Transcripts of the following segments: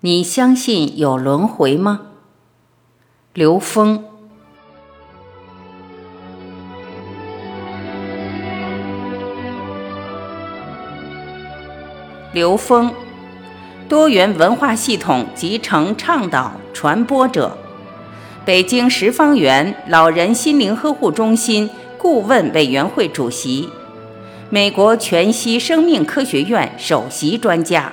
你相信有轮回吗？刘峰。刘峰，多元文化系统集成倡导传播者，北京十方园老人心灵呵护中心顾问委员会主席，美国全息生命科学院首席专家。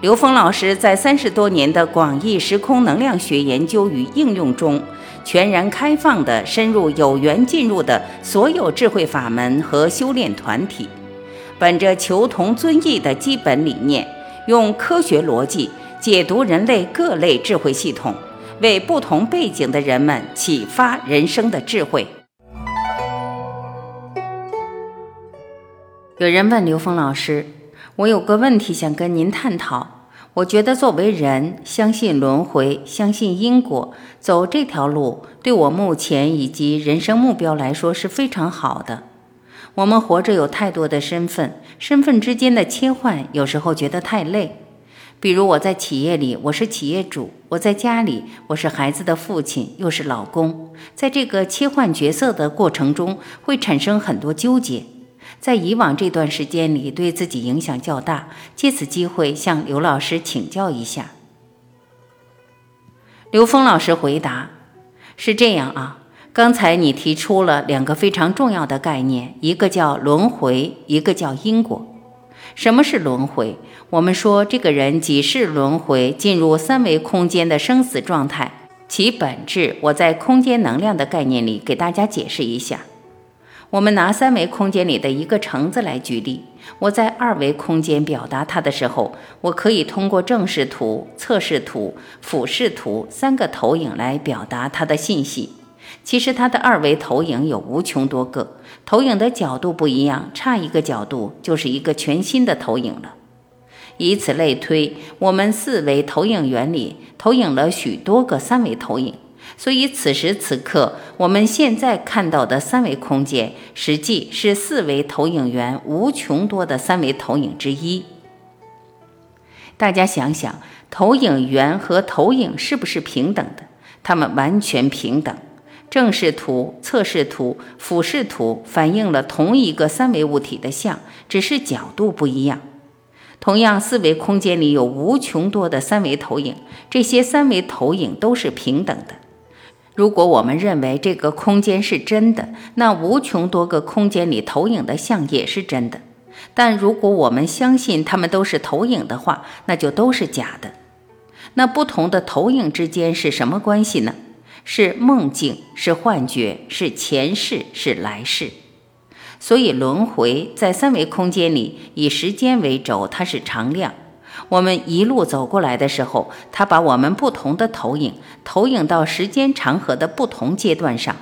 刘峰老师在三十多年的广义时空能量学研究与应用中，全然开放地深入有缘进入的所有智慧法门和修炼团体，本着求同尊异的基本理念，用科学逻辑解读人类各类智慧系统，为不同背景的人们启发人生的智慧。有人问刘峰老师。我有个问题想跟您探讨。我觉得作为人，相信轮回，相信因果，走这条路对我目前以及人生目标来说是非常好的。我们活着有太多的身份，身份之间的切换有时候觉得太累。比如我在企业里，我是企业主；我在家里，我是孩子的父亲，又是老公。在这个切换角色的过程中，会产生很多纠结。在以往这段时间里，对自己影响较大。借此机会向刘老师请教一下。刘峰老师回答：“是这样啊，刚才你提出了两个非常重要的概念，一个叫轮回，一个叫因果。什么是轮回？我们说这个人几世轮回，进入三维空间的生死状态，其本质，我在空间能量的概念里给大家解释一下。”我们拿三维空间里的一个橙子来举例。我在二维空间表达它的时候，我可以通过正视图、侧视图、俯视图三个投影来表达它的信息。其实它的二维投影有无穷多个，投影的角度不一样，差一个角度就是一个全新的投影了。以此类推，我们四维投影原理投影了许多个三维投影。所以，此时此刻，我们现在看到的三维空间，实际是四维投影源无穷多的三维投影之一。大家想想，投影源和投影是不是平等的？它们完全平等。正视图、侧视图、俯视图反映了同一个三维物体的像，只是角度不一样。同样，四维空间里有无穷多的三维投影，这些三维投影都是平等的。如果我们认为这个空间是真的，那无穷多个空间里投影的像也是真的。但如果我们相信它们都是投影的话，那就都是假的。那不同的投影之间是什么关系呢？是梦境，是幻觉，是前世，是来世。所以轮回在三维空间里以时间为轴，它是常量。我们一路走过来的时候，它把我们不同的投影投影到时间长河的不同阶段上，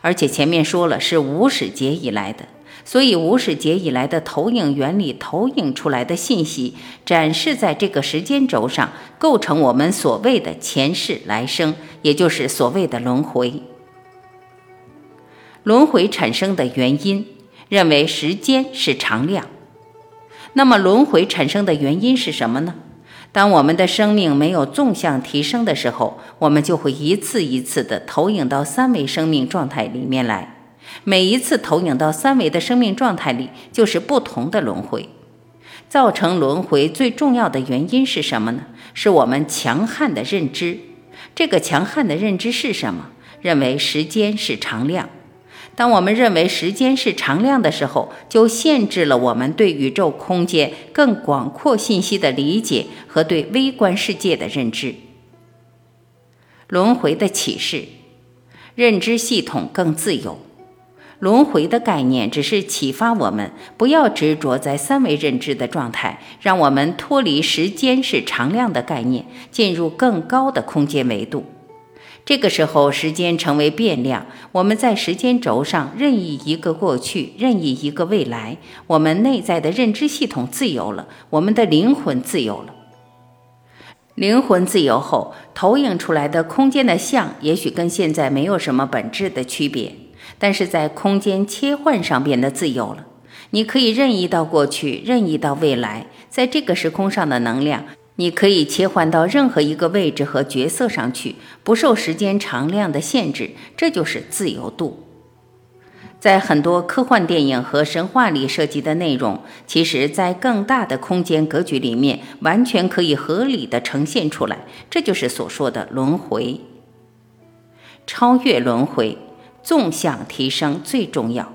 而且前面说了是无始劫以来的，所以无始劫以来的投影原理投影出来的信息展示在这个时间轴上，构成我们所谓的前世来生，也就是所谓的轮回。轮回产生的原因，认为时间是常量。那么轮回产生的原因是什么呢？当我们的生命没有纵向提升的时候，我们就会一次一次的投影到三维生命状态里面来。每一次投影到三维的生命状态里，就是不同的轮回。造成轮回最重要的原因是什么呢？是我们强悍的认知。这个强悍的认知是什么？认为时间是常量。当我们认为时间是常量的时候，就限制了我们对宇宙空间更广阔信息的理解和对微观世界的认知。轮回的启示，认知系统更自由。轮回的概念只是启发我们不要执着在三维认知的状态，让我们脱离时间是常量的概念，进入更高的空间维度。这个时候，时间成为变量。我们在时间轴上任意一个过去，任意一个未来。我们内在的认知系统自由了，我们的灵魂自由了。灵魂自由后，投影出来的空间的像，也许跟现在没有什么本质的区别，但是在空间切换上变得自由了。你可以任意到过去，任意到未来，在这个时空上的能量。你可以切换到任何一个位置和角色上去，不受时间长量的限制，这就是自由度。在很多科幻电影和神话里涉及的内容，其实，在更大的空间格局里面，完全可以合理的呈现出来。这就是所说的轮回。超越轮回，纵向提升最重要。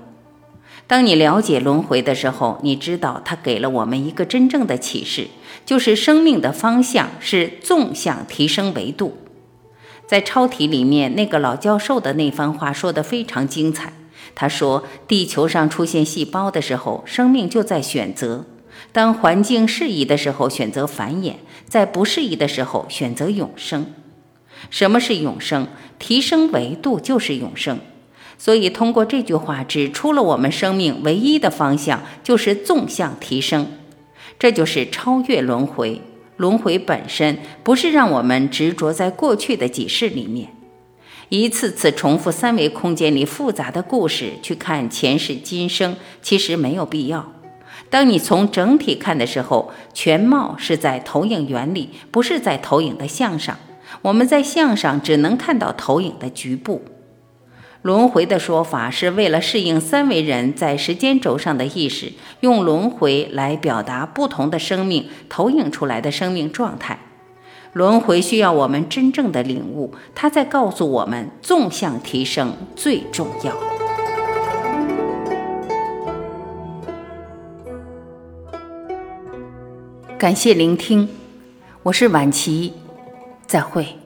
当你了解轮回的时候，你知道它给了我们一个真正的启示，就是生命的方向是纵向提升维度。在超体里面，那个老教授的那番话说得非常精彩。他说：“地球上出现细胞的时候，生命就在选择；当环境适宜的时候，选择繁衍；在不适宜的时候，选择永生。什么是永生？提升维度就是永生。所以，通过这句话指出了我们生命唯一的方向，就是纵向提升。这就是超越轮回。轮回本身不是让我们执着在过去的几世里面。”一次次重复三维空间里复杂的故事去看前世今生，其实没有必要。当你从整体看的时候，全貌是在投影原理，不是在投影的像上。我们在像上只能看到投影的局部。轮回的说法是为了适应三维人在时间轴上的意识，用轮回来表达不同的生命投影出来的生命状态。轮回需要我们真正的领悟，它在告诉我们纵向提升最重要。感谢聆听，我是晚琪，再会。